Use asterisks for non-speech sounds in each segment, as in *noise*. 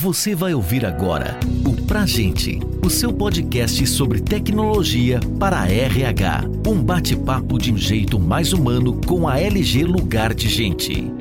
Você vai ouvir agora o Pra Gente, o seu podcast sobre tecnologia para a RH. Um bate-papo de um jeito mais humano com a LG Lugar de Gente.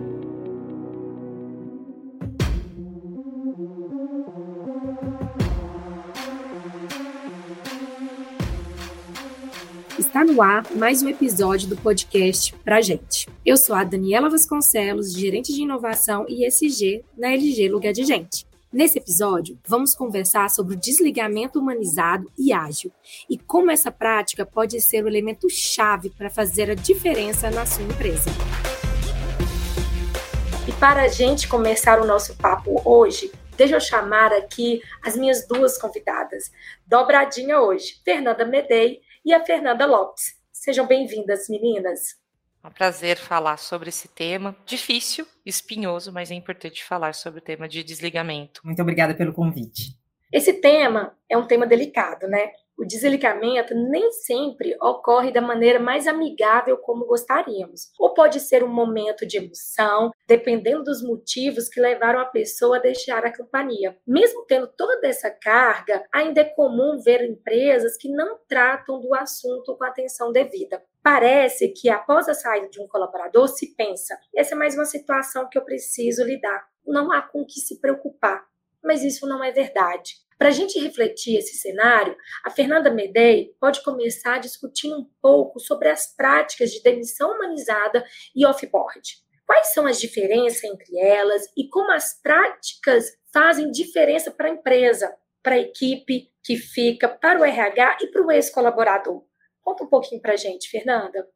Está no ar mais um episódio do podcast Pra Gente. Eu sou a Daniela Vasconcelos, gerente de inovação e ESG na LG Lugar de Gente. Nesse episódio, vamos conversar sobre o desligamento humanizado e ágil e como essa prática pode ser o elemento chave para fazer a diferença na sua empresa. E para a gente começar o nosso papo hoje, deixa eu chamar aqui as minhas duas convidadas, dobradinha hoje, Fernanda Medei e a Fernanda Lopes. Sejam bem-vindas, meninas. É um prazer falar sobre esse tema difícil, espinhoso, mas é importante falar sobre o tema de desligamento. Muito obrigada pelo convite. Esse tema é um tema delicado, né? O desligamento nem sempre ocorre da maneira mais amigável como gostaríamos. Ou pode ser um momento de emoção, dependendo dos motivos que levaram a pessoa a deixar a companhia. Mesmo tendo toda essa carga, ainda é comum ver empresas que não tratam do assunto com atenção devida. Parece que após a saída de um colaborador se pensa: essa é mais uma situação que eu preciso lidar. Não há com que se preocupar. Mas isso não é verdade. Para a gente refletir esse cenário, a Fernanda Medei pode começar discutindo um pouco sobre as práticas de demissão humanizada e offboard. Quais são as diferenças entre elas e como as práticas fazem diferença para a empresa, para a equipe que fica, para o RH e para o ex-colaborador? Conta um pouquinho para gente, Fernanda.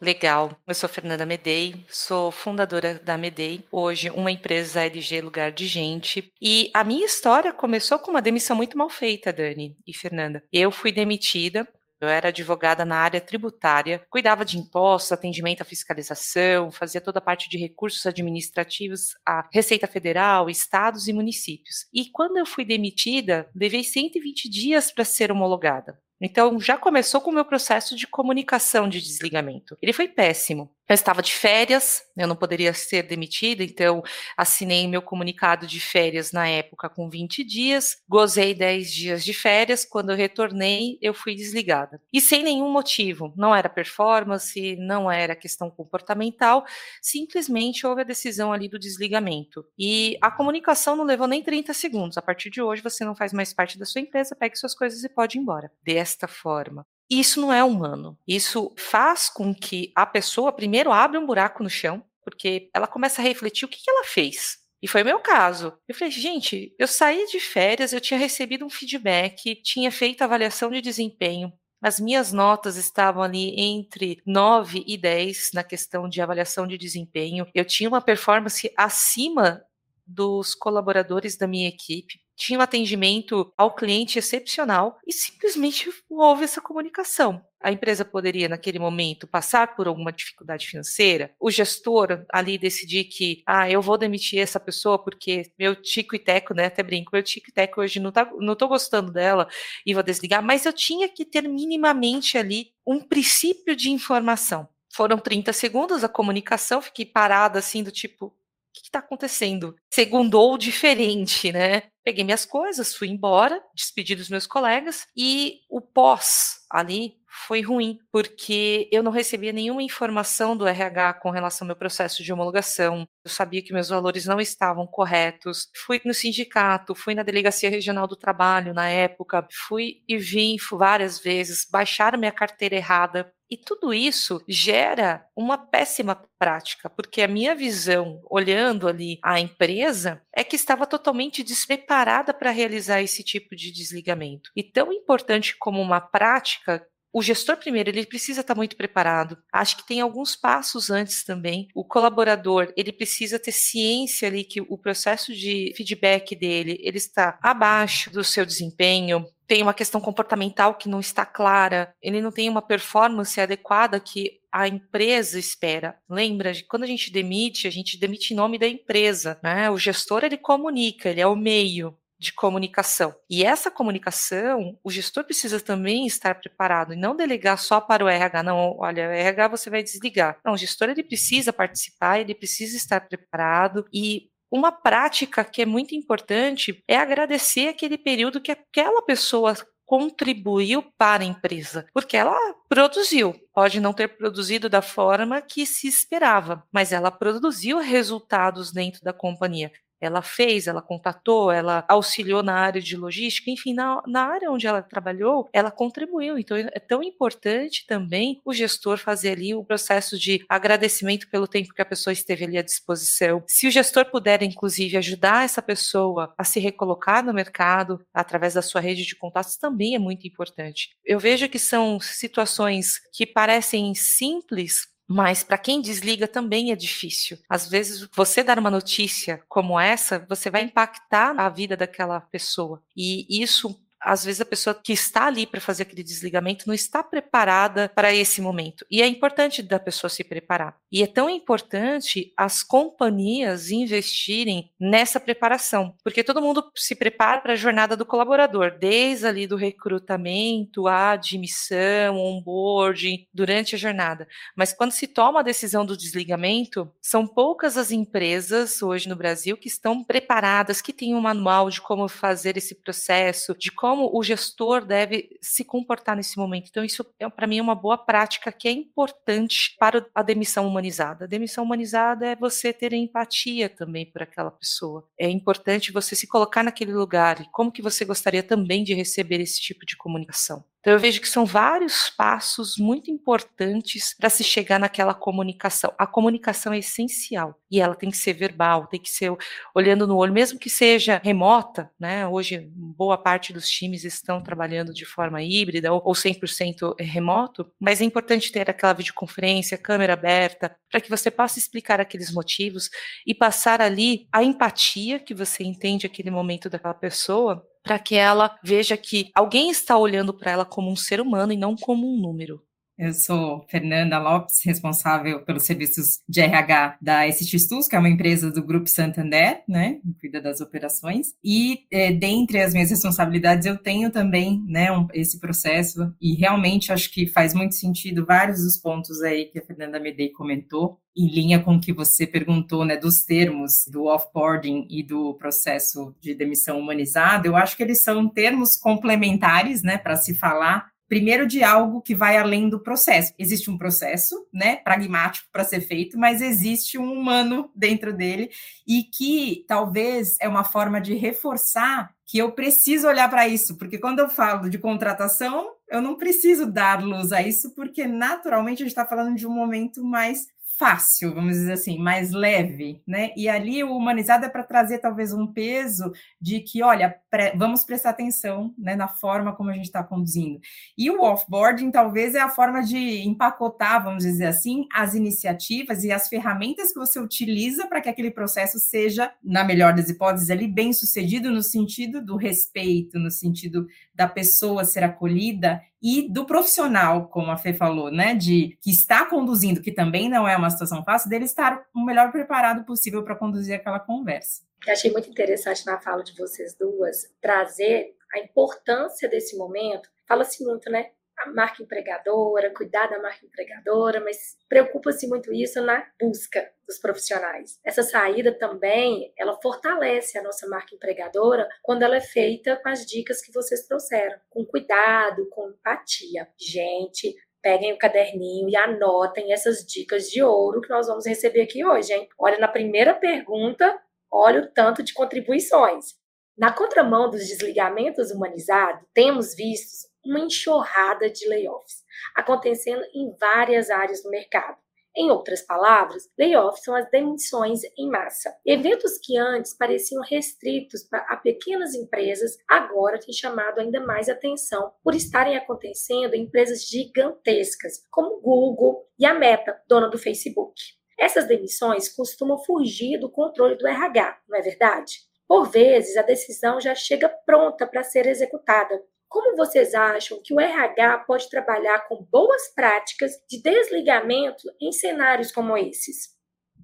Legal. Eu sou Fernanda Medei, sou fundadora da Medei, hoje uma empresa LG Lugar de Gente. E a minha história começou com uma demissão muito mal feita, Dani e Fernanda. Eu fui demitida eu era advogada na área tributária, cuidava de impostos, atendimento à fiscalização, fazia toda a parte de recursos administrativos à Receita Federal, estados e municípios. E quando eu fui demitida, levei 120 dias para ser homologada. Então, já começou com o meu processo de comunicação de desligamento. Ele foi péssimo. Eu estava de férias, eu não poderia ser demitida, então assinei meu comunicado de férias na época com 20 dias, gozei 10 dias de férias, quando eu retornei, eu fui desligada. E sem nenhum motivo, não era performance, não era questão comportamental, simplesmente houve a decisão ali do desligamento. E a comunicação não levou nem 30 segundos. A partir de hoje você não faz mais parte da sua empresa, pegue suas coisas e pode ir embora. Desta forma. Isso não é humano. Isso faz com que a pessoa primeiro abra um buraco no chão, porque ela começa a refletir o que, que ela fez. E foi o meu caso. Eu falei, gente, eu saí de férias, eu tinha recebido um feedback, tinha feito avaliação de desempenho. As minhas notas estavam ali entre 9 e 10 na questão de avaliação de desempenho. Eu tinha uma performance acima dos colaboradores da minha equipe tinha um atendimento ao cliente excepcional e simplesmente houve essa comunicação. A empresa poderia, naquele momento, passar por alguma dificuldade financeira, o gestor ali decidir que, ah, eu vou demitir essa pessoa porque meu tico e teco, né, até brinco, meu tico e teco hoje não, tá, não tô gostando dela e vou desligar, mas eu tinha que ter minimamente ali um princípio de informação. Foram 30 segundos a comunicação, fiquei parada assim, do tipo, que está acontecendo? Segundou diferente, né? Peguei minhas coisas, fui embora, despedi dos meus colegas e o pós ali foi ruim, porque eu não recebia nenhuma informação do RH com relação ao meu processo de homologação. Eu sabia que meus valores não estavam corretos. Fui no sindicato, fui na delegacia regional do trabalho na época, fui e vim várias vezes, baixaram minha carteira errada, e tudo isso gera uma péssima prática, porque a minha visão, olhando ali a empresa, é que estava totalmente despreparada para realizar esse tipo de desligamento. E tão importante como uma prática o gestor primeiro ele precisa estar muito preparado. Acho que tem alguns passos antes também. O colaborador ele precisa ter ciência ali que o processo de feedback dele ele está abaixo do seu desempenho. Tem uma questão comportamental que não está clara. Ele não tem uma performance adequada que a empresa espera. Lembra, quando a gente demite, a gente demite em nome da empresa, né? O gestor ele comunica, ele é o meio de comunicação. E essa comunicação, o gestor precisa também estar preparado e não delegar só para o RH. Não, olha, o RH você vai desligar. Não, o gestor ele precisa participar, ele precisa estar preparado e uma prática que é muito importante é agradecer aquele período que aquela pessoa contribuiu para a empresa, porque ela produziu. Pode não ter produzido da forma que se esperava, mas ela produziu resultados dentro da companhia ela fez, ela contatou, ela auxiliou na área de logística, enfim, na, na área onde ela trabalhou, ela contribuiu. Então, é tão importante também o gestor fazer ali o processo de agradecimento pelo tempo que a pessoa esteve ali à disposição. Se o gestor puder, inclusive, ajudar essa pessoa a se recolocar no mercado através da sua rede de contatos, também é muito importante. Eu vejo que são situações que parecem simples, mas para quem desliga também é difícil. Às vezes, você dar uma notícia como essa, você vai impactar a vida daquela pessoa. E isso às vezes a pessoa que está ali para fazer aquele desligamento não está preparada para esse momento. E é importante da pessoa se preparar. E é tão importante as companhias investirem nessa preparação, porque todo mundo se prepara para a jornada do colaborador, desde ali do recrutamento, a admissão, onboarding, durante a jornada. Mas quando se toma a decisão do desligamento, são poucas as empresas hoje no Brasil que estão preparadas, que têm um manual de como fazer esse processo, de como como o gestor deve se comportar nesse momento. Então, isso é, para mim é uma boa prática que é importante para a demissão humanizada. A demissão humanizada é você ter empatia também por aquela pessoa. É importante você se colocar naquele lugar e como que você gostaria também de receber esse tipo de comunicação. Então eu vejo que são vários passos muito importantes para se chegar naquela comunicação. A comunicação é essencial e ela tem que ser verbal, tem que ser olhando no olho, mesmo que seja remota, né? Hoje boa parte dos times estão trabalhando de forma híbrida ou 100% remoto, mas é importante ter aquela videoconferência, câmera aberta, para que você possa explicar aqueles motivos e passar ali a empatia que você entende aquele momento daquela pessoa para que ela veja que alguém está olhando para ela como um ser humano e não como um número. Eu sou Fernanda Lopes, responsável pelos serviços de RH da ST que é uma empresa do Grupo Santander, né, que cuida das operações. E é, dentre as minhas responsabilidades, eu tenho também, né, um, esse processo. E realmente acho que faz muito sentido vários dos pontos aí que a Fernanda Medei comentou, em linha com o que você perguntou, né, dos termos do offboarding e do processo de demissão humanizada. Eu acho que eles são termos complementares, né, para se falar primeiro de algo que vai além do processo. Existe um processo, né, pragmático para ser feito, mas existe um humano dentro dele e que talvez é uma forma de reforçar que eu preciso olhar para isso, porque quando eu falo de contratação, eu não preciso dar luz a isso, porque naturalmente a gente está falando de um momento mais fácil, vamos dizer assim, mais leve, né? E ali o humanizado é para trazer talvez um peso de que, olha, pre vamos prestar atenção né, na forma como a gente está conduzindo. E o offboarding talvez é a forma de empacotar, vamos dizer assim, as iniciativas e as ferramentas que você utiliza para que aquele processo seja, na melhor das hipóteses, ali bem sucedido no sentido do respeito, no sentido da pessoa ser acolhida e do profissional, como a Fê falou, né, de que está conduzindo, que também não é uma situação fácil, dele estar o melhor preparado possível para conduzir aquela conversa. Eu achei muito interessante na fala de vocês duas trazer a importância desse momento. Fala-se muito, né? A marca empregadora, cuidar da marca empregadora, mas preocupa-se muito isso na busca dos profissionais. Essa saída também, ela fortalece a nossa marca empregadora quando ela é feita com as dicas que vocês trouxeram, com cuidado, com empatia. Gente, peguem o caderninho e anotem essas dicas de ouro que nós vamos receber aqui hoje, hein? Olha na primeira pergunta, olha o tanto de contribuições. Na contramão dos desligamentos humanizados, temos visto uma enxurrada de layoffs acontecendo em várias áreas do mercado. Em outras palavras, layoffs são as demissões em massa. Eventos que antes pareciam restritos a pequenas empresas, agora têm chamado ainda mais atenção por estarem acontecendo em empresas gigantescas, como Google e a Meta, dona do Facebook. Essas demissões costumam fugir do controle do RH, não é verdade? Por vezes, a decisão já chega pronta para ser executada, como vocês acham que o RH pode trabalhar com boas práticas de desligamento em cenários como esses?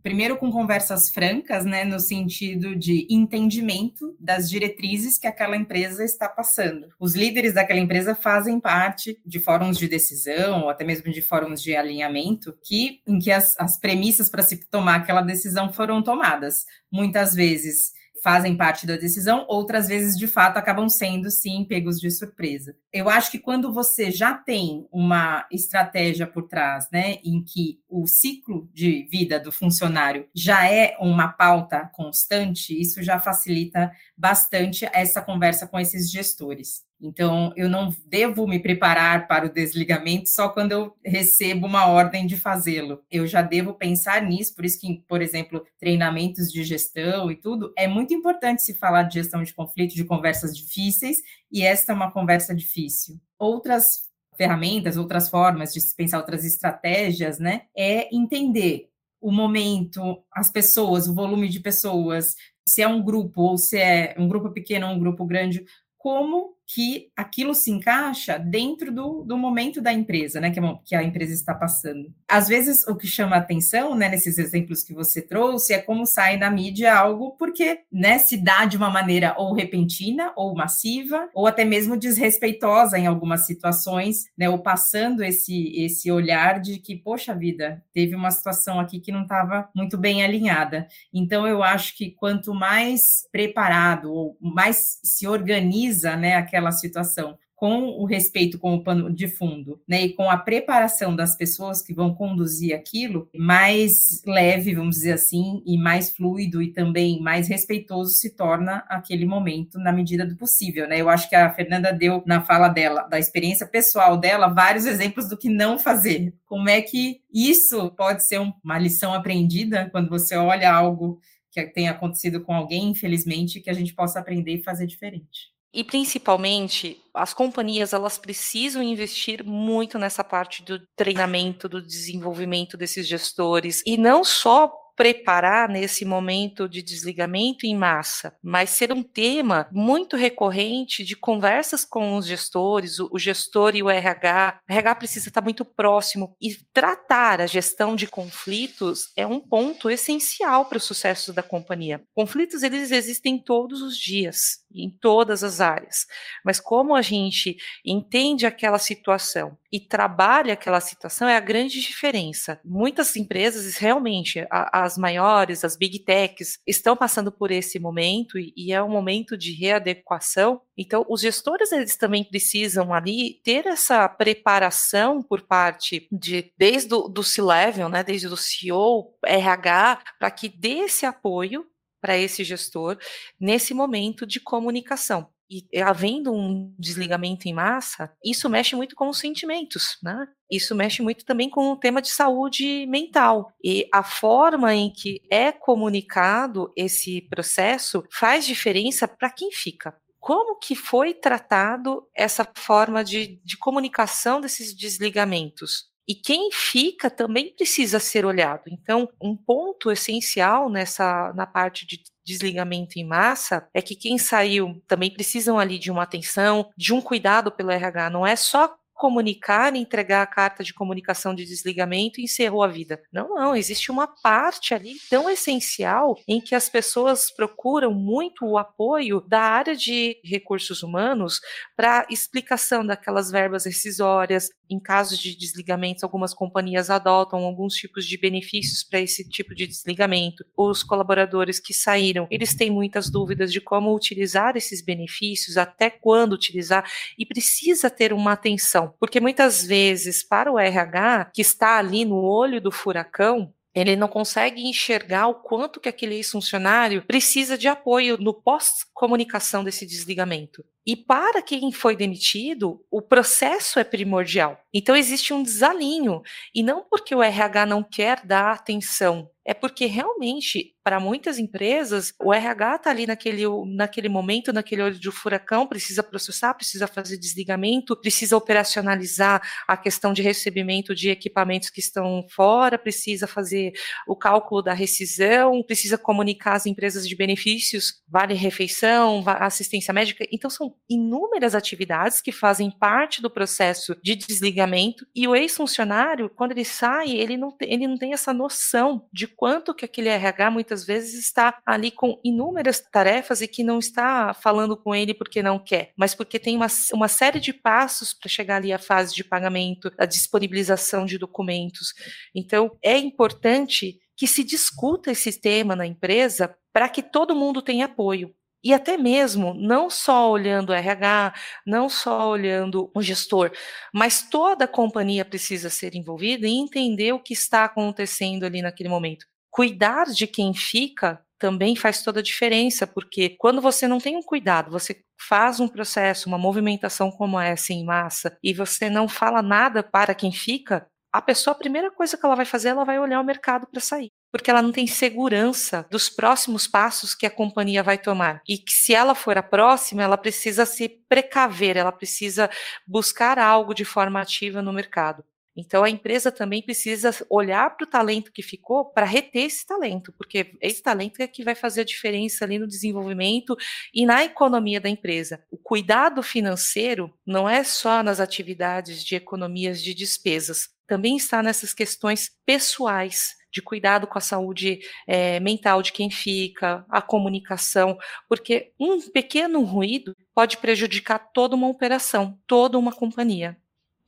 primeiro com conversas francas, né, no sentido de entendimento das diretrizes que aquela empresa está passando. Os líderes daquela empresa fazem parte de fóruns de decisão, ou até mesmo de fóruns de alinhamento, que, em que as, as premissas para se tomar aquela decisão foram tomadas. Muitas vezes fazem parte da decisão, outras vezes, de fato, acabam sendo, sim, pegos de surpresa. Eu acho que quando você já tem uma estratégia por trás, né, em que o ciclo de vida do funcionário já é uma pauta constante, isso já facilita bastante essa conversa com esses gestores. Então, eu não devo me preparar para o desligamento só quando eu recebo uma ordem de fazê-lo. Eu já devo pensar nisso, por isso que, por exemplo, treinamentos de gestão e tudo, é muito importante se falar de gestão de conflito, de conversas difíceis, e esta é uma conversa difícil. Outras ferramentas, outras formas de pensar outras estratégias, né, é entender o momento, as pessoas, o volume de pessoas, se é um grupo ou se é um grupo pequeno ou um grupo grande, como que aquilo se encaixa dentro do, do momento da empresa, né, que, é que a empresa está passando. Às vezes, o que chama atenção, né, nesses exemplos que você trouxe, é como sai na mídia algo porque, né, se dá de uma maneira ou repentina, ou massiva, ou até mesmo desrespeitosa em algumas situações, né, ou passando esse, esse olhar de que, poxa vida, teve uma situação aqui que não estava muito bem alinhada. Então, eu acho que quanto mais preparado, ou mais se organiza, né, aquela situação com o respeito com o pano de fundo, né, e com a preparação das pessoas que vão conduzir aquilo, mais leve, vamos dizer assim, e mais fluido e também mais respeitoso se torna aquele momento na medida do possível, né? Eu acho que a Fernanda deu na fala dela, da experiência pessoal dela, vários exemplos do que não fazer. Como é que isso pode ser uma lição aprendida quando você olha algo que tem acontecido com alguém, infelizmente, que a gente possa aprender e fazer diferente. E principalmente, as companhias elas precisam investir muito nessa parte do treinamento, do desenvolvimento desses gestores. E não só preparar nesse momento de desligamento em massa, mas ser um tema muito recorrente de conversas com os gestores, o, gestor e o RH. O RH precisa estar muito próximo e tratar a gestão de conflitos é um ponto essencial para o sucesso da companhia. Conflitos eles existem todos os dias, em todas as áreas, mas como a gente entende aquela situação e trabalha aquela situação é a grande diferença. Muitas empresas realmente a, as maiores, as big techs, estão passando por esse momento e, é um momento de readequação. Então, os gestores eles também precisam ali ter essa preparação por parte de desde o do C-level, né, desde o CEO, RH, para que dê esse apoio para esse gestor nesse momento de comunicação. E havendo um desligamento em massa, isso mexe muito com os sentimentos, né? Isso mexe muito também com o tema de saúde mental. E a forma em que é comunicado esse processo faz diferença para quem fica como que foi tratado essa forma de, de, comunicação desses desligamentos. E quem fica também precisa ser olhado. Então, um ponto essencial nessa na parte de desligamento em massa, é que quem saiu também precisam ali de uma atenção, de um cuidado pelo RH. Não é só comunicar, entregar a carta de comunicação de desligamento e encerrou a vida. Não, não, existe uma parte ali tão essencial em que as pessoas procuram muito o apoio da área de recursos humanos para explicação daquelas verbas rescisórias. Em casos de desligamentos, algumas companhias adotam alguns tipos de benefícios para esse tipo de desligamento. Os colaboradores que saíram, eles têm muitas dúvidas de como utilizar esses benefícios, até quando utilizar, e precisa ter uma atenção porque muitas vezes, para o RH, que está ali no olho do furacão, ele não consegue enxergar o quanto que aquele ex-funcionário precisa de apoio no pós-comunicação desse desligamento. E para quem foi demitido, o processo é primordial. Então existe um desalinho, e não porque o RH não quer dar atenção, é porque realmente, para muitas empresas, o RH está ali naquele, naquele momento, naquele olho de furacão, precisa processar, precisa fazer desligamento, precisa operacionalizar a questão de recebimento de equipamentos que estão fora, precisa fazer o cálculo da rescisão, precisa comunicar as empresas de benefícios, vale refeição, assistência médica. Então, são inúmeras atividades que fazem parte do processo de desligamento e o ex-funcionário, quando ele sai, ele não, ele não tem essa noção de quanto que aquele RH muitas vezes está ali com inúmeras tarefas e que não está falando com ele porque não quer, mas porque tem uma, uma série de passos para chegar ali à fase de pagamento, a disponibilização de documentos. Então, é importante que se discuta esse tema na empresa para que todo mundo tenha apoio. E até mesmo, não só olhando o RH, não só olhando o gestor, mas toda a companhia precisa ser envolvida e entender o que está acontecendo ali naquele momento. Cuidar de quem fica também faz toda a diferença, porque quando você não tem um cuidado, você faz um processo, uma movimentação como essa em massa, e você não fala nada para quem fica, a pessoa, a primeira coisa que ela vai fazer, ela vai olhar o mercado para sair. Porque ela não tem segurança dos próximos passos que a companhia vai tomar. E que se ela for a próxima, ela precisa se precaver, ela precisa buscar algo de forma ativa no mercado. Então a empresa também precisa olhar para o talento que ficou para reter esse talento, porque esse talento é que vai fazer a diferença ali no desenvolvimento e na economia da empresa. O cuidado financeiro não é só nas atividades de economias de despesas, também está nessas questões pessoais de cuidado com a saúde é, mental de quem fica, a comunicação, porque um pequeno ruído pode prejudicar toda uma operação, toda uma companhia.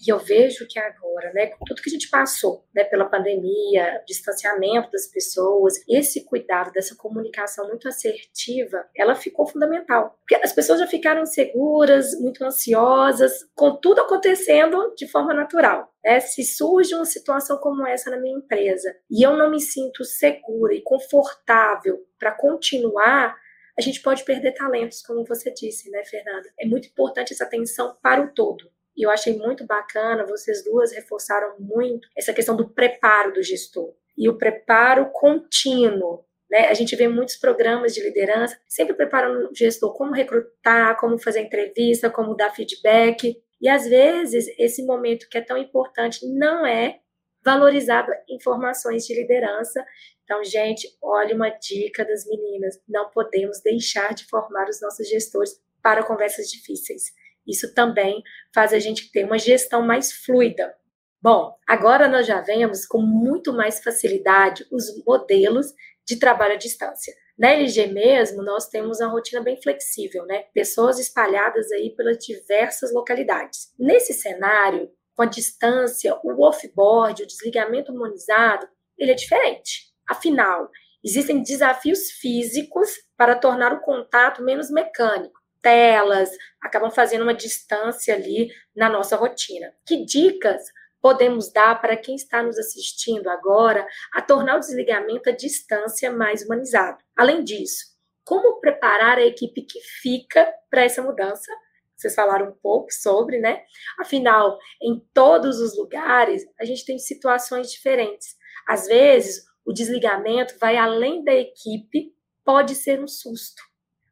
E eu vejo que agora, né, com tudo que a gente passou, né, pela pandemia, distanciamento das pessoas, esse cuidado dessa comunicação muito assertiva, ela ficou fundamental. Porque as pessoas já ficaram inseguras, muito ansiosas, com tudo acontecendo de forma natural. Né? Se surge uma situação como essa na minha empresa e eu não me sinto segura e confortável para continuar, a gente pode perder talentos, como você disse, né, Fernanda? É muito importante essa atenção para o todo. E eu achei muito bacana, vocês duas reforçaram muito essa questão do preparo do gestor e o preparo contínuo. Né? A gente vê muitos programas de liderança sempre preparando o gestor como recrutar, como fazer entrevista, como dar feedback. E às vezes esse momento que é tão importante não é valorizado em formações de liderança. Então, gente, olha uma dica das meninas: não podemos deixar de formar os nossos gestores para conversas difíceis. Isso também faz a gente ter uma gestão mais fluida. Bom, agora nós já vemos com muito mais facilidade os modelos de trabalho à distância. Na LG mesmo, nós temos uma rotina bem flexível, né? Pessoas espalhadas aí pelas diversas localidades. Nesse cenário, com a distância, o offboard, o desligamento humanizado, ele é diferente. Afinal, existem desafios físicos para tornar o contato menos mecânico telas, acabam fazendo uma distância ali na nossa rotina. Que dicas podemos dar para quem está nos assistindo agora a tornar o desligamento à distância mais humanizado? Além disso, como preparar a equipe que fica para essa mudança? Vocês falaram um pouco sobre, né? Afinal, em todos os lugares, a gente tem situações diferentes. Às vezes, o desligamento vai além da equipe, pode ser um susto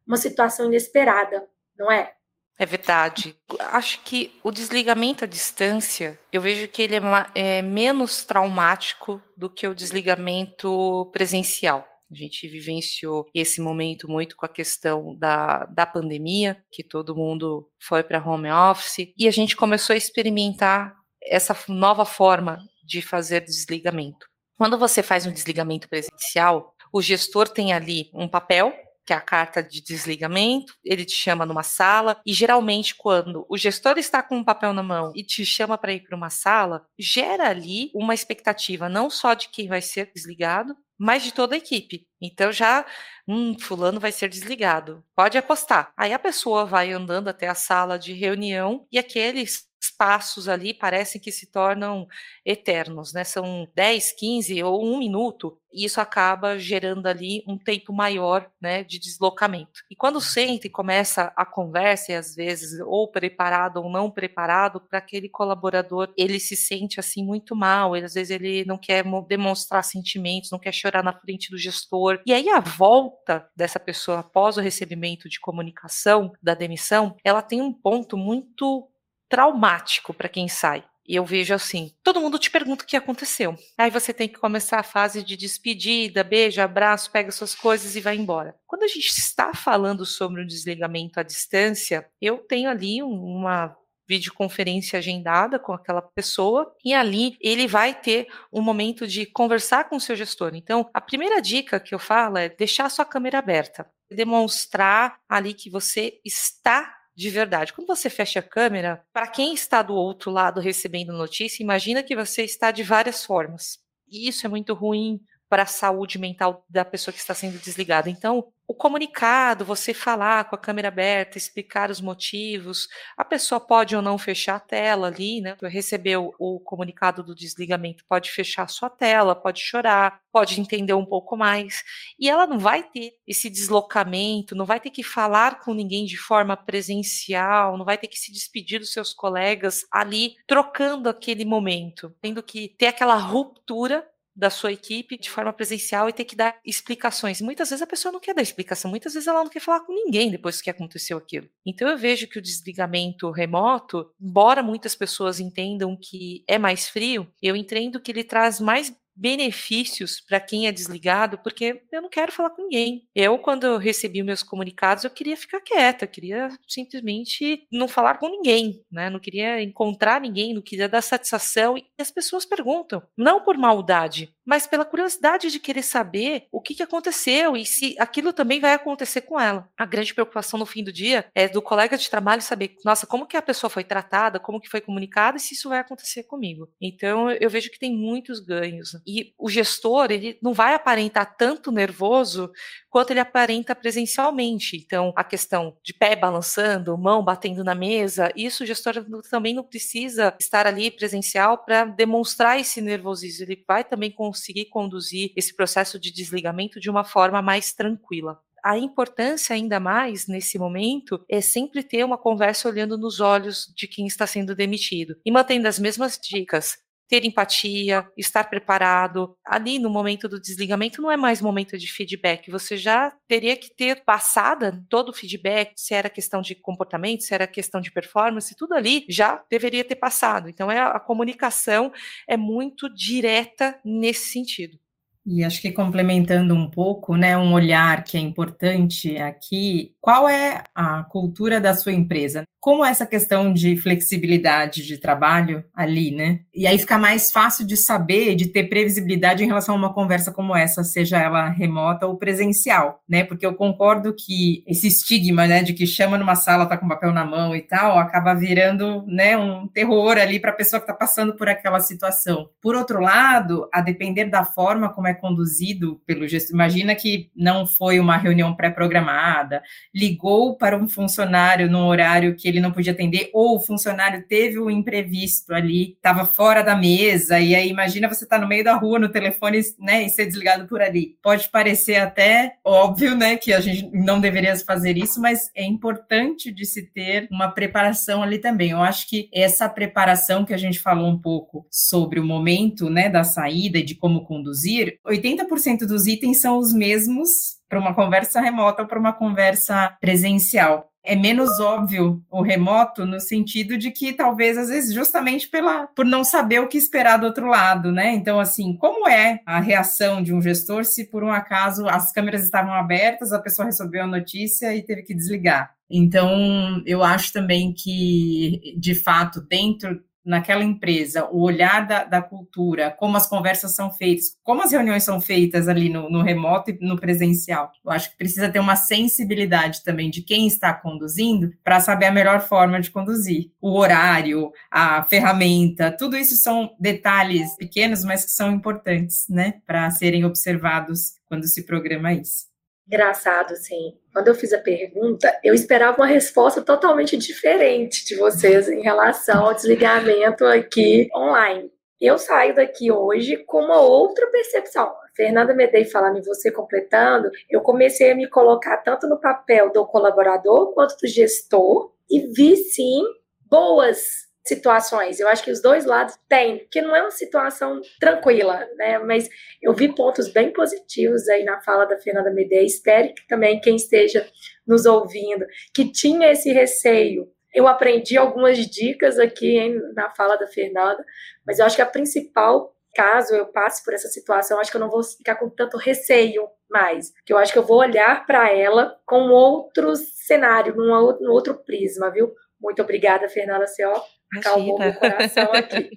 uma situação inesperada, não é? É verdade. Acho que o desligamento à distância, eu vejo que ele é, é, menos traumático do que o desligamento presencial. A gente vivenciou esse momento muito com a questão da, da pandemia, que todo mundo foi para home office, e a gente começou a experimentar essa nova forma de fazer desligamento. Quando você faz um desligamento presencial, o gestor tem ali um papel que é a carta de desligamento, ele te chama numa sala, e geralmente quando o gestor está com um papel na mão e te chama para ir para uma sala, gera ali uma expectativa não só de quem vai ser desligado, mas de toda a equipe. Então já, hum, fulano vai ser desligado. Pode apostar. Aí a pessoa vai andando até a sala de reunião e aqueles espaços ali parecem que se tornam eternos, né? São 10, 15 ou um minuto, e isso acaba gerando ali um tempo maior, né, de deslocamento. E quando senta e começa a conversa, e às vezes ou preparado ou não preparado, para aquele colaborador, ele se sente assim muito mal, ele, às vezes ele não quer demonstrar sentimentos, não quer chorar na frente do gestor. E aí a volta dessa pessoa após o recebimento de comunicação da demissão, ela tem um ponto muito traumático para quem sai. E eu vejo assim: todo mundo te pergunta o que aconteceu. Aí você tem que começar a fase de despedida, beijo, abraço, pega suas coisas e vai embora. Quando a gente está falando sobre o desligamento à distância, eu tenho ali uma videoconferência agendada com aquela pessoa e ali ele vai ter um momento de conversar com o seu gestor. Então, a primeira dica que eu falo é deixar a sua câmera aberta, demonstrar ali que você está de verdade. Quando você fecha a câmera, para quem está do outro lado recebendo notícia, imagina que você está de várias formas. E isso é muito ruim para a saúde mental da pessoa que está sendo desligada. Então, o comunicado, você falar com a câmera aberta, explicar os motivos, a pessoa pode ou não fechar a tela ali, né? Recebeu o comunicado do desligamento, pode fechar a sua tela, pode chorar, pode entender um pouco mais, e ela não vai ter esse deslocamento, não vai ter que falar com ninguém de forma presencial, não vai ter que se despedir dos seus colegas ali, trocando aquele momento, tendo que ter aquela ruptura da sua equipe de forma presencial e ter que dar explicações. Muitas vezes a pessoa não quer dar explicação, muitas vezes ela não quer falar com ninguém depois que aconteceu aquilo. Então eu vejo que o desligamento remoto, embora muitas pessoas entendam que é mais frio, eu entendo que ele traz mais benefícios para quem é desligado, porque eu não quero falar com ninguém. Eu, quando eu recebi meus comunicados, eu queria ficar quieta, eu queria simplesmente não falar com ninguém, né? Não queria encontrar ninguém, não queria dar satisfação. E as pessoas perguntam, não por maldade, mas pela curiosidade de querer saber o que, que aconteceu e se aquilo também vai acontecer com ela. A grande preocupação no fim do dia é do colega de trabalho saber, nossa, como que a pessoa foi tratada, como que foi comunicada e se isso vai acontecer comigo. Então, eu vejo que tem muitos ganhos. E o gestor, ele não vai aparentar tanto nervoso quanto ele aparenta presencialmente. Então, a questão de pé balançando, mão batendo na mesa, isso o gestor também não precisa estar ali presencial para demonstrar esse nervosismo. Ele vai também conseguir conduzir esse processo de desligamento de uma forma mais tranquila. A importância ainda mais nesse momento é sempre ter uma conversa olhando nos olhos de quem está sendo demitido e mantendo as mesmas dicas ter empatia, estar preparado. Ali no momento do desligamento não é mais momento de feedback, você já teria que ter passada todo o feedback, se era questão de comportamento, se era questão de performance, tudo ali já deveria ter passado. Então é a comunicação é muito direta nesse sentido. E acho que complementando um pouco, né, um olhar que é importante aqui, qual é a cultura da sua empresa? Como é essa questão de flexibilidade de trabalho ali, né? E aí fica mais fácil de saber, de ter previsibilidade em relação a uma conversa como essa, seja ela remota ou presencial, né? Porque eu concordo que esse estigma, né, de que chama numa sala, tá com papel na mão e tal, acaba virando, né, um terror ali para a pessoa que está passando por aquela situação. Por outro lado, a depender da forma como é conduzido pelo gestor. Imagina que não foi uma reunião pré-programada, ligou para um funcionário num horário que ele não podia atender, ou o funcionário teve um imprevisto ali, estava fora da mesa, e aí imagina você estar tá no meio da rua no telefone né, e ser desligado por ali. Pode parecer até óbvio, né, que a gente não deveria fazer isso, mas é importante de se ter uma preparação ali também. Eu acho que essa preparação que a gente falou um pouco sobre o momento, né, da saída e de como conduzir, 80% dos itens são os mesmos para uma conversa remota ou para uma conversa presencial. É menos óbvio o remoto no sentido de que talvez às vezes justamente pela por não saber o que esperar do outro lado, né? Então assim, como é a reação de um gestor se por um acaso as câmeras estavam abertas, a pessoa recebeu a notícia e teve que desligar? Então, eu acho também que, de fato, dentro naquela empresa, o olhar da, da, cultura, como as conversas são feitas, como as reuniões são feitas ali no, no, remoto e no presencial. Eu acho que precisa ter uma sensibilidade também de quem está conduzindo para saber a melhor forma de conduzir. O horário, a ferramenta, tudo isso são detalhes pequenos, mas que são importantes, né, para serem observados quando se programa isso. Engraçado, assim. Quando eu fiz a pergunta, eu esperava uma resposta totalmente diferente de vocês em relação ao desligamento aqui online. Eu saio daqui hoje com uma outra percepção. Fernanda Medei falando em você completando, eu comecei a me colocar tanto no papel do colaborador quanto do gestor e vi sim boas situações. Eu acho que os dois lados têm, porque não é uma situação tranquila, né? Mas eu vi pontos bem positivos aí na fala da Fernanda Medei. Espero que também quem esteja nos ouvindo, que tinha esse receio. Eu aprendi algumas dicas aqui hein, na fala da Fernanda, mas eu acho que a principal caso eu passe por essa situação, acho que eu não vou ficar com tanto receio mais, que eu acho que eu vou olhar para ela com outro cenário, num outro prisma, viu? Muito obrigada, Fernanda. Você ó, acalmou meu coração aqui.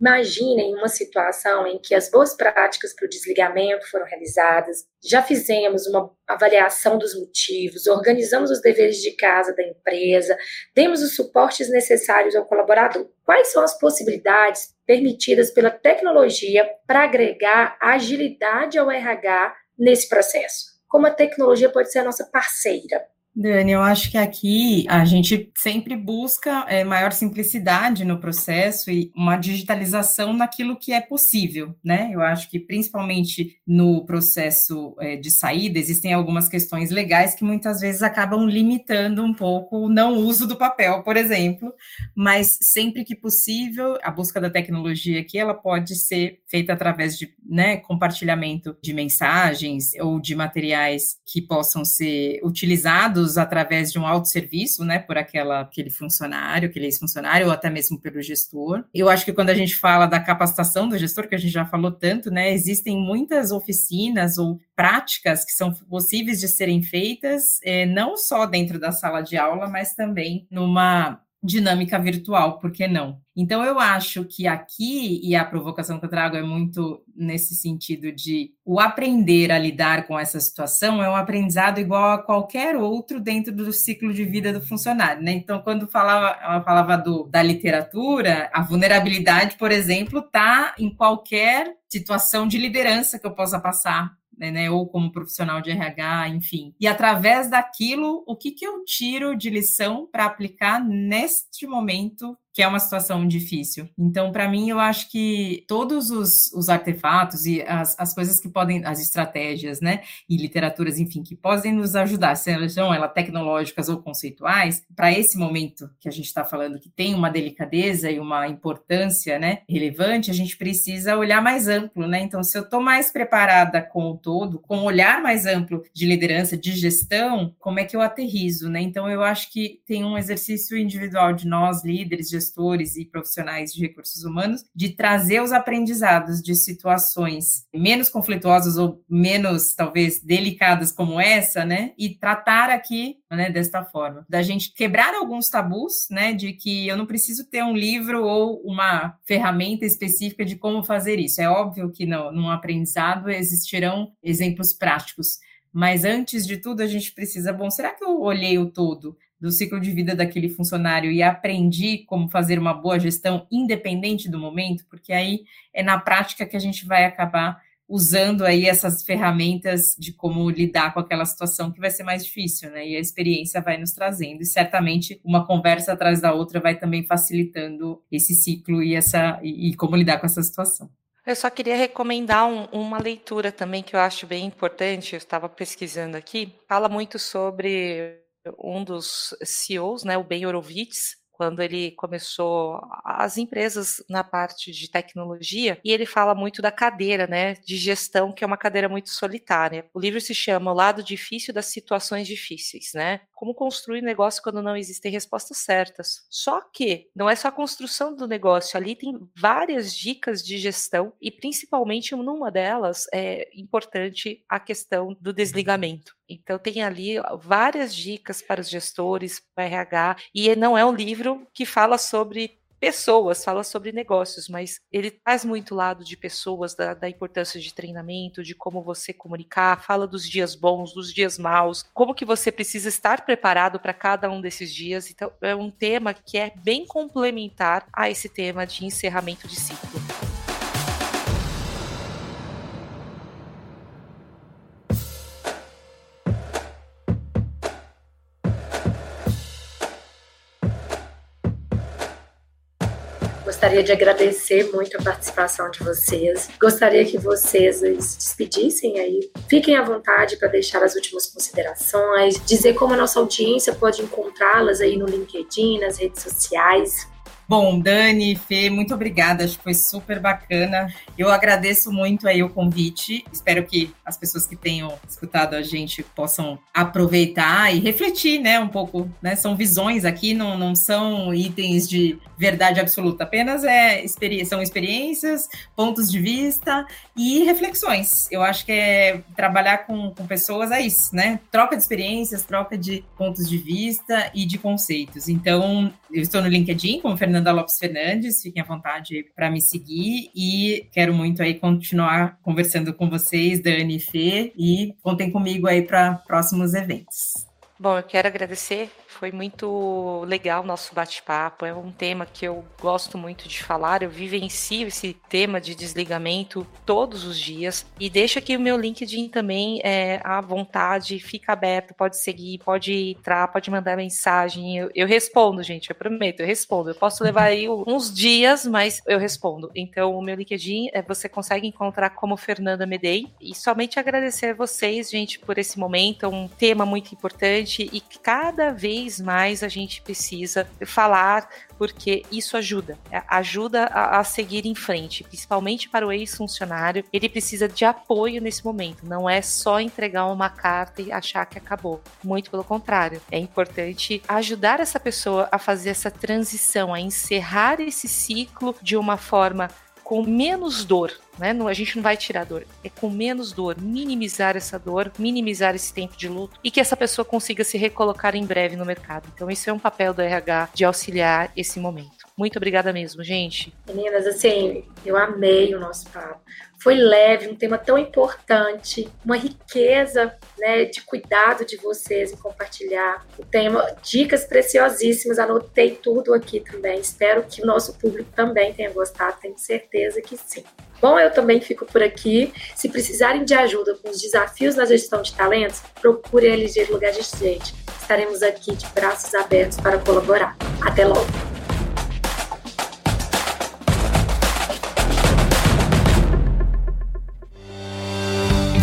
Imaginem uma situação em que as boas práticas para o desligamento foram realizadas, já fizemos uma avaliação dos motivos, organizamos os deveres de casa da empresa, demos os suportes necessários ao colaborador. Quais são as possibilidades permitidas pela tecnologia para agregar agilidade ao RH nesse processo? Como a tecnologia pode ser a nossa parceira? Dani, eu acho que aqui a gente sempre busca é, maior simplicidade no processo e uma digitalização naquilo que é possível, né? Eu acho que principalmente no processo é, de saída existem algumas questões legais que muitas vezes acabam limitando um pouco o não uso do papel, por exemplo, mas sempre que possível a busca da tecnologia aqui ela pode ser feita através de né, compartilhamento de mensagens ou de materiais que possam ser utilizados através de um autosserviço, né, por aquela, aquele funcionário, aquele ex-funcionário, ou até mesmo pelo gestor. Eu acho que quando a gente fala da capacitação do gestor, que a gente já falou tanto, né, existem muitas oficinas ou práticas que são possíveis de serem feitas, é, não só dentro da sala de aula, mas também numa dinâmica virtual, por que não? Então, eu acho que aqui, e a provocação que eu trago é muito nesse sentido de o aprender a lidar com essa situação é um aprendizado igual a qualquer outro dentro do ciclo de vida do funcionário, né? Então, quando falava, ela falava do, da literatura, a vulnerabilidade, por exemplo, está em qualquer situação de liderança que eu possa passar né, né, ou como profissional de RH, enfim. E através daquilo, o que, que eu tiro de lição para aplicar neste momento que é uma situação difícil. Então, para mim, eu acho que todos os, os artefatos e as, as, coisas que podem, as estratégias, né, e literaturas, enfim, que podem nos ajudar, sejam elas tecnológicas ou conceituais, para esse momento que a gente está falando, que tem uma delicadeza e uma importância, né, relevante, a gente precisa olhar mais amplo, né? Então, se eu estou mais preparada com o todo, com um olhar mais amplo de liderança, de gestão, como é que eu aterrizo, né? Então, eu acho que tem um exercício individual de nós, líderes, gestores, gestores e profissionais de recursos humanos de trazer os aprendizados de situações menos conflituosas ou menos, talvez, delicadas como essa, né? E tratar aqui, né, desta forma. Da gente quebrar alguns tabus, né? De que eu não preciso ter um livro ou uma ferramenta específica de como fazer isso. É óbvio que no, num aprendizado existirão exemplos práticos. Mas antes de tudo, a gente precisa, bom, será que eu olhei o todo? Do ciclo de vida daquele funcionário e aprendi como fazer uma boa gestão independente do momento, porque aí é na prática que a gente vai acabar usando aí essas ferramentas de como lidar com aquela situação que vai ser mais difícil, né? E a experiência vai nos trazendo, e certamente uma conversa atrás da outra vai também facilitando esse ciclo e essa e, e como lidar com essa situação. Eu só queria recomendar um, uma leitura também que eu acho bem importante. Eu estava pesquisando aqui. Fala muito sobre um dos CEOs, né, o Ben Horowitz, quando ele começou as empresas na parte de tecnologia, e ele fala muito da cadeira, né, de gestão, que é uma cadeira muito solitária. O livro se chama O Lado Difícil das Situações Difíceis, né? Como construir negócio quando não existem respostas certas. Só que não é só a construção do negócio, ali tem várias dicas de gestão e principalmente numa delas é importante a questão do desligamento. Então tem ali várias dicas para os gestores, para RH, e não é um livro que fala sobre pessoas, fala sobre negócios, mas ele traz muito lado de pessoas, da, da, importância de treinamento, de como você comunicar, fala dos dias bons, dos dias maus, como que você precisa estar preparado para cada um desses dias. Então, é um tema que é bem complementar a esse tema de encerramento de ciclo. Gostaria de agradecer muito a participação de vocês. Gostaria que vocês se despedissem aí. Fiquem à vontade para deixar as últimas considerações, dizer como a nossa audiência pode encontrá-las aí no LinkedIn, nas redes sociais. Bom, Dani, Fê, muito obrigada, acho que foi super bacana. Eu agradeço muito aí o convite. Espero que as pessoas que tenham escutado a gente possam aproveitar e refletir, né, um pouco, né? São visões aqui, não, não são itens de verdade absoluta, apenas é são experiências, pontos de vista e reflexões. Eu acho que é trabalhar com, com pessoas é isso, né? Troca de experiências, troca de pontos de vista e de conceitos. Então, eu estou no LinkedIn como Fernanda Lopes Fernandes, fiquem à vontade para me seguir e quero muito aí continuar conversando com vocês, Dani e Fê, e contem comigo aí para próximos eventos. Bom, eu quero agradecer foi muito legal o nosso bate-papo. É um tema que eu gosto muito de falar. Eu vivencio esse tema de desligamento todos os dias. E deixo aqui o meu LinkedIn também é, à vontade, fica aberto, pode seguir, pode entrar, pode mandar mensagem. Eu, eu respondo, gente, eu prometo, eu respondo. Eu posso levar aí *laughs* uns dias, mas eu respondo. Então, o meu LinkedIn é, você consegue encontrar como Fernanda Medei. E somente agradecer a vocês, gente, por esse momento. É um tema muito importante e cada vez vez mais a gente precisa falar, porque isso ajuda, é, ajuda a, a seguir em frente, principalmente para o ex-funcionário. Ele precisa de apoio nesse momento, não é só entregar uma carta e achar que acabou. Muito pelo contrário, é importante ajudar essa pessoa a fazer essa transição, a encerrar esse ciclo de uma forma com menos dor, né? a gente não vai tirar dor, é com menos dor, minimizar essa dor, minimizar esse tempo de luto e que essa pessoa consiga se recolocar em breve no mercado. Então, esse é um papel do RH de auxiliar esse momento. Muito obrigada mesmo, gente. Meninas, assim, eu amei o nosso papo. Foi leve, um tema tão importante, uma riqueza né, de cuidado de vocês em compartilhar o tema, dicas preciosíssimas, anotei tudo aqui também. Espero que o nosso público também tenha gostado, tenho certeza que sim. Bom, eu também fico por aqui. Se precisarem de ajuda com os desafios na gestão de talentos, procure a LG Lugar de Gente. Estaremos aqui de braços abertos para colaborar. Até logo!